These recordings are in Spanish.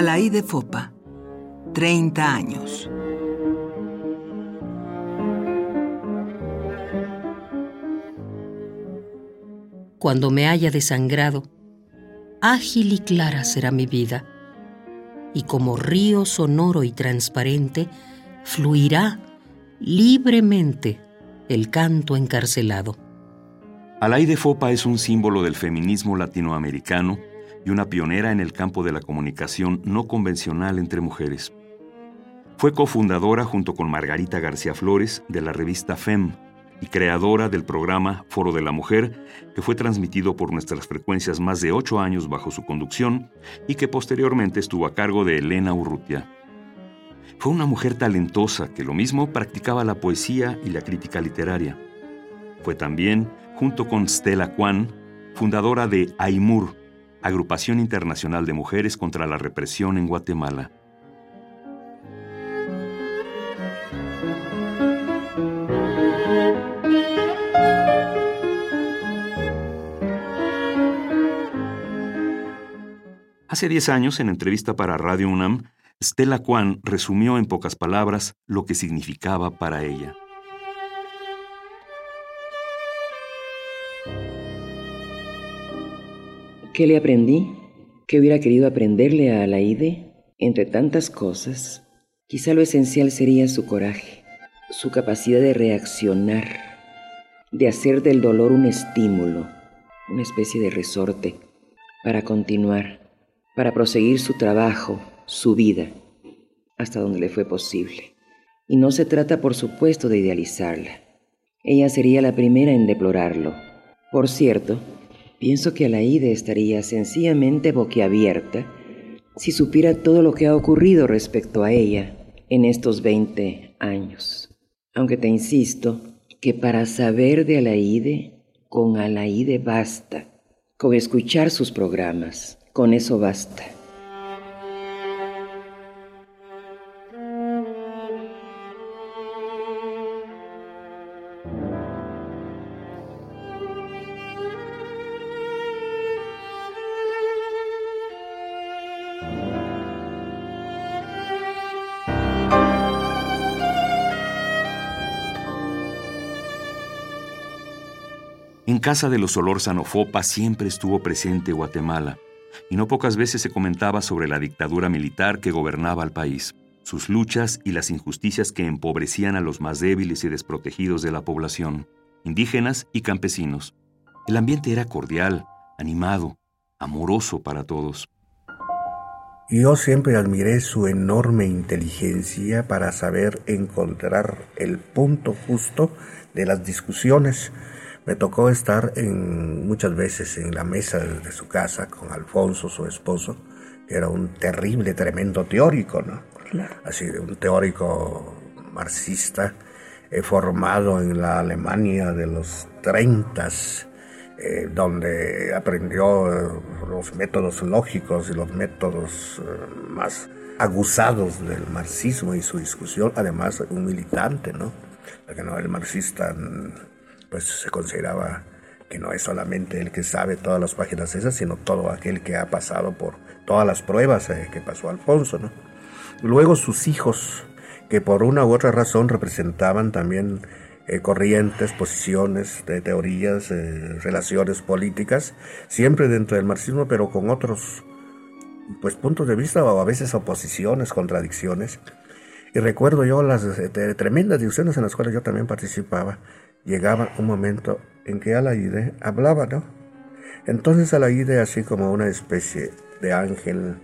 Alaide Fopa, 30 años. Cuando me haya desangrado, ágil y clara será mi vida, y como río sonoro y transparente, fluirá libremente el canto encarcelado. Alaide Fopa es un símbolo del feminismo latinoamericano y una pionera en el campo de la comunicación no convencional entre mujeres. Fue cofundadora junto con Margarita García Flores de la revista FEM y creadora del programa Foro de la Mujer, que fue transmitido por nuestras frecuencias más de ocho años bajo su conducción y que posteriormente estuvo a cargo de Elena Urrutia. Fue una mujer talentosa que lo mismo practicaba la poesía y la crítica literaria. Fue también, junto con Stella Kwan, fundadora de AIMUR, Agrupación Internacional de Mujeres contra la Represión en Guatemala. Hace 10 años, en entrevista para Radio UNAM, Stella Kwan resumió en pocas palabras lo que significaba para ella. ¿Qué le aprendí? ¿Qué hubiera querido aprenderle a Alaide? Entre tantas cosas, quizá lo esencial sería su coraje, su capacidad de reaccionar, de hacer del dolor un estímulo, una especie de resorte para continuar, para proseguir su trabajo, su vida, hasta donde le fue posible. Y no se trata, por supuesto, de idealizarla. Ella sería la primera en deplorarlo. Por cierto, Pienso que Alaide estaría sencillamente boquiabierta si supiera todo lo que ha ocurrido respecto a ella en estos 20 años. Aunque te insisto que para saber de Alaide, con Alaide basta, con escuchar sus programas, con eso basta. En casa de los Solórzano Fopa siempre estuvo presente Guatemala, y no pocas veces se comentaba sobre la dictadura militar que gobernaba al país, sus luchas y las injusticias que empobrecían a los más débiles y desprotegidos de la población, indígenas y campesinos. El ambiente era cordial, animado, amoroso para todos. Yo siempre admiré su enorme inteligencia para saber encontrar el punto justo de las discusiones me tocó estar en, muchas veces en la mesa de su casa con Alfonso, su esposo, que era un terrible, tremendo teórico, ¿no? Así, un teórico marxista eh, formado en la Alemania de los 30, eh, donde aprendió eh, los métodos lógicos y los métodos más aguzados del marxismo y su discusión, además un militante, ¿no? Porque no, el marxista pues se consideraba que no es solamente el que sabe todas las páginas esas, sino todo aquel que ha pasado por todas las pruebas eh, que pasó Alfonso. Luego sus hijos, que por una u otra razón representaban también eh, corrientes, posiciones, teorías, eh, relaciones políticas, siempre dentro del marxismo, pero con otros pues, puntos de vista o a veces oposiciones, contradicciones. Y recuerdo yo las tremendas discusiones en las cuales yo también participaba, llegaba un momento en que Alaide hablaba, ¿no? Entonces Alaide, así como una especie de ángel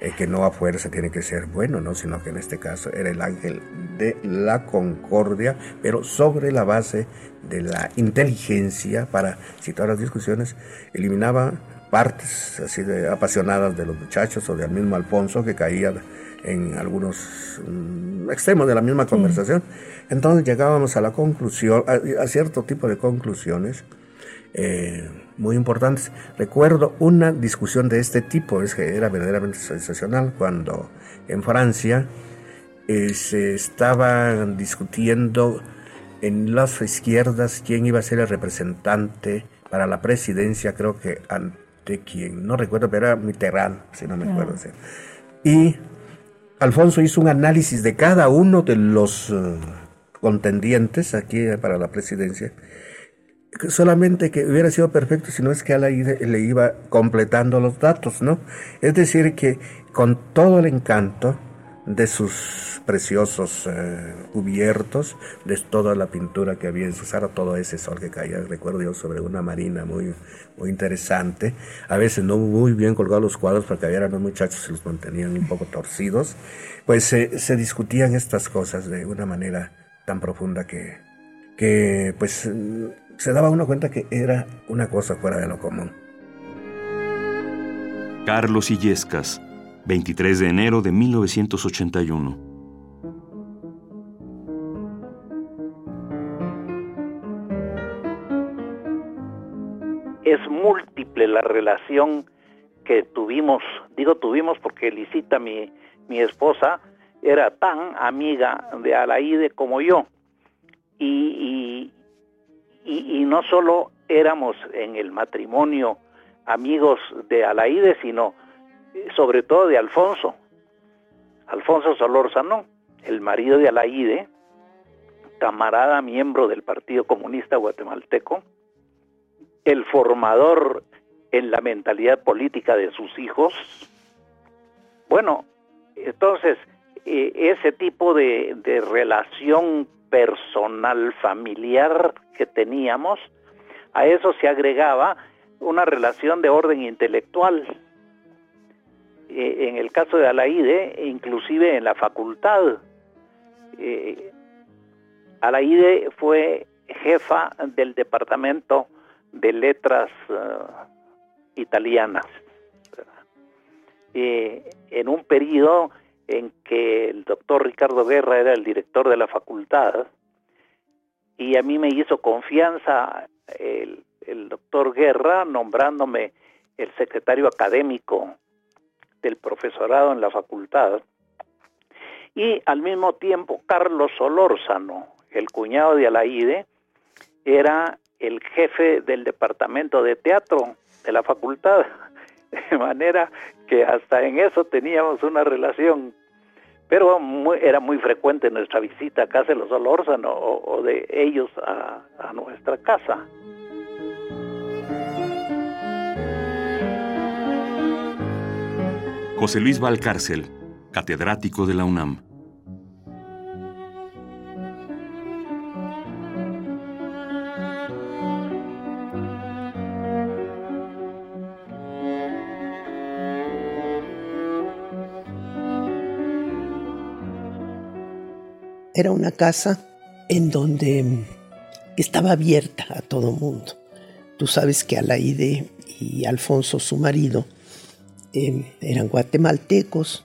eh, que no a fuerza tiene que ser bueno, ¿no? Sino que en este caso era el ángel de la concordia, pero sobre la base de la inteligencia para situar las discusiones, eliminaba partes así de apasionadas de los muchachos o del mismo Alfonso que caía en algunos mm, extremos de la misma conversación. Entonces llegábamos a la conclusión, a, cierto tipo de conclusiones eh, muy importantes. Recuerdo una discusión de este tipo, es que era verdaderamente sensacional, cuando en Francia eh, se estaba discutiendo en las izquierdas quién iba a ser el representante para la presidencia, creo que ante quien, no recuerdo, pero era Mitterrand, si no me acuerdo. Y Alfonso hizo un análisis de cada uno de los eh, contendientes aquí para la presidencia. Solamente que hubiera sido perfecto si no es que a la le iba completando los datos, ¿no? Es decir, que con todo el encanto, de sus preciosos eh, cubiertos, de toda la pintura que había en su sala, todo ese sol que caía, recuerdo yo, sobre una marina muy, muy interesante. A veces no muy bien colgados los cuadros porque había los muchachos se los mantenían un poco torcidos. Pues se discutían estas cosas de una manera tan profunda que, que pues se daba uno cuenta que era una cosa fuera de lo común. Carlos Illescas 23 de enero de 1981. Es múltiple la relación que tuvimos, digo tuvimos porque Lisita, mi, mi esposa, era tan amiga de Alaide como yo. Y, y, y, no solo éramos en el matrimonio amigos de Alaide, sino sobre todo de Alfonso, Alfonso Solórzano, el marido de Alaide, camarada miembro del Partido Comunista Guatemalteco, el formador en la mentalidad política de sus hijos. Bueno, entonces, eh, ese tipo de relación personal, familiar que teníamos, a eso se agregaba una relación de orden intelectual, eh, en el caso de Alaide, inclusive en la facultad. Eh, Alaide fue jefa del departamento de letras eh, italianas. Eh, en un periodo en que el doctor Ricardo Guerra era el director de la facultad y a mí me hizo confianza el, el doctor Guerra nombrándome el secretario académico del profesorado en la facultad, y al mismo tiempo Carlos Solórzano, el cuñado de Alaide, era el jefe del departamento de teatro de la facultad, de manera que hasta en eso teníamos una relación. Pero era muy frecuente nuestra visita a casa de los Solórzano o, de ellos a nuestra casa. José Luis Valcárcel, catedrático de la UNAM. Era una casa en donde estaba abierta a todo mundo. Tú sabes que Alaide y Alfonso, su marido, Em, eran guatemaltecos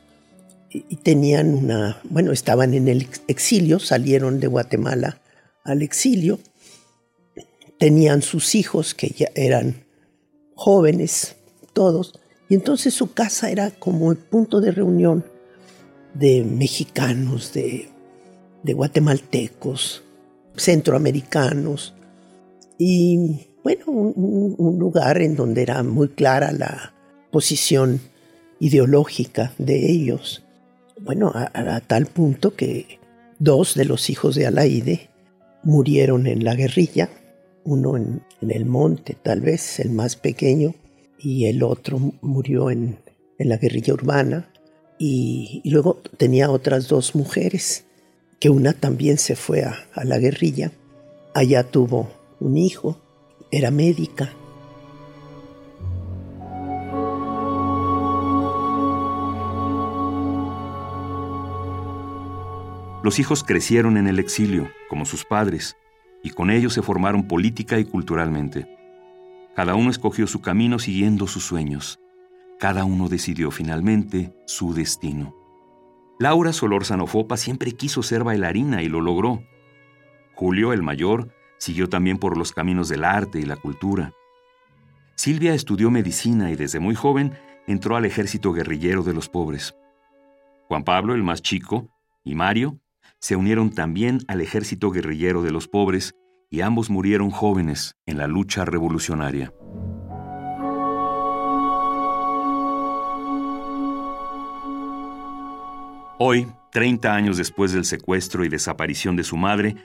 y, tenían una, bueno, estaban en el exilio, salieron de Guatemala al exilio, tenían sus hijos que ya eran jóvenes, todos, y entonces su casa era como el punto de reunión de mexicanos, de, guatemaltecos, centroamericanos, y bueno, un, lugar en donde era muy clara la, posición ideológica de ellos. Bueno, a, tal punto que dos de los hijos de Alaide murieron en la guerrilla, uno en, el monte tal vez, el más pequeño, y el otro murió en, la guerrilla urbana, y, luego tenía otras dos mujeres, que una también se fue a la guerrilla, allá tuvo un hijo, era médica, Los hijos crecieron en el exilio, como sus padres, y con ellos se formaron política y culturalmente. Cada uno escogió su camino siguiendo sus sueños. Cada uno decidió finalmente su destino. Laura Solórzano Fopa siempre quiso ser bailarina y lo logró. Julio, el mayor, siguió también por los caminos del arte y la cultura. Silvia estudió medicina y desde muy joven entró al ejército guerrillero de los pobres. Juan Pablo, el más chico, y Mario se unieron también al ejército guerrillero de los pobres y ambos murieron jóvenes en la lucha revolucionaria. Hoy, 30 años después del secuestro y desaparición de su madre,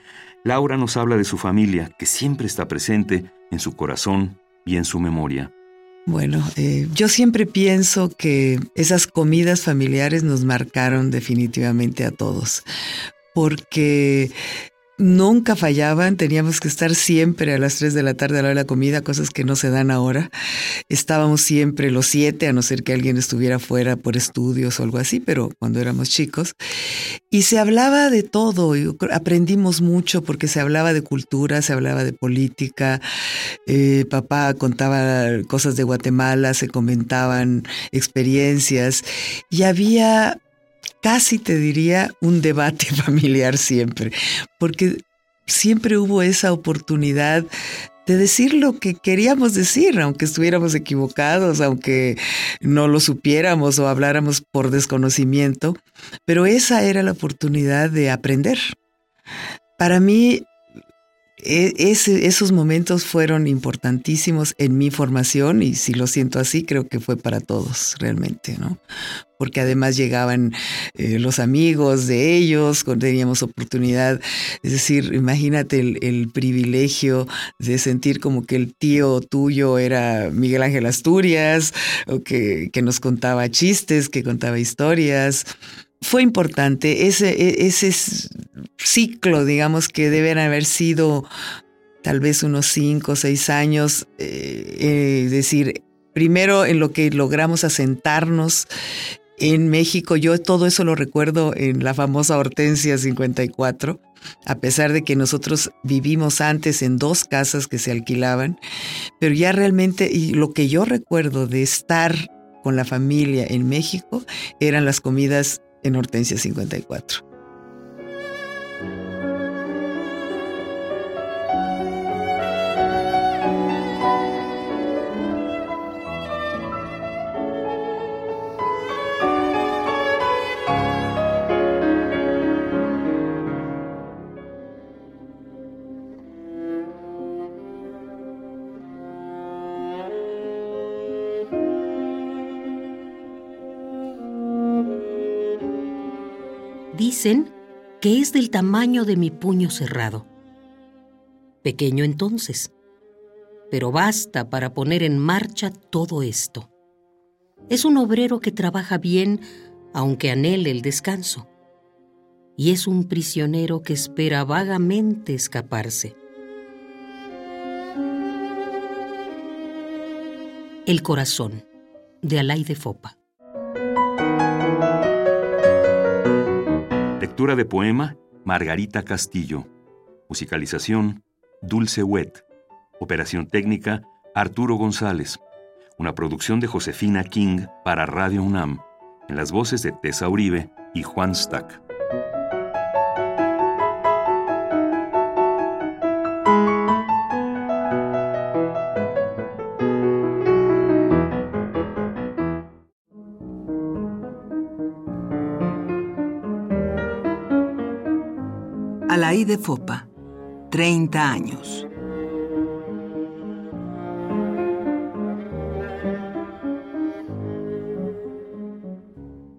Laura nos habla de su familia, que siempre está presente en su corazón y en su memoria. Bueno, eh, yo siempre pienso que esas comidas familiares nos marcaron definitivamente a todos, porque nunca fallaban, teníamos que estar siempre a las 3 de la tarde a la hora de la comida, cosas que no se dan ahora. Estábamos siempre los siete, a no ser que alguien estuviera fuera por estudios o algo así, pero cuando éramos chicos. Y se hablaba de todo, aprendimos mucho porque se hablaba de cultura, se hablaba de política, eh, papá contaba cosas de Guatemala, se comentaban experiencias y había casi te diría un debate familiar siempre, porque siempre hubo esa oportunidad de decir lo que queríamos decir, aunque estuviéramos equivocados, aunque no lo supiéramos o habláramos por desconocimiento, pero esa era la oportunidad de aprender. Para mí, e, esos momentos fueron importantísimos en mi formación y si lo siento así, creo que fue para todos realmente, ¿no? Porque además llegaban eh, los amigos de ellos, teníamos oportunidad, es decir, imagínate el, privilegio de sentir como que el tío tuyo era Miguel Ángel Asturias, o que, que nos contaba chistes, que contaba historias fue importante ese, e, ese ciclo, digamos, que deben haber sido tal vez unos cinco o seis años, eh, eh, decir, primero en lo que logramos asentarnos en México, yo todo eso lo recuerdo en la famosa Hortensia 54, a pesar de que nosotros vivimos antes en dos casas que se alquilaban, pero ya realmente, y lo que yo recuerdo de estar con la familia en México eran las comidas en Hortensia 54. Dicen que es del tamaño de mi puño cerrado. Pequeño entonces, pero basta para poner en marcha todo esto. Es un obrero que trabaja bien aunque anhele el descanso. Y es un prisionero que espera vagamente escaparse. El corazón, de Alay de Fopa. Lectura de poema Margarita Castillo. Musicalización Dulce Wet. Operación técnica Arturo González. Una producción de Josefina King para Radio UNAM. En las voces de Tessa Uribe y Juan Stack. De Fopa, 30 años.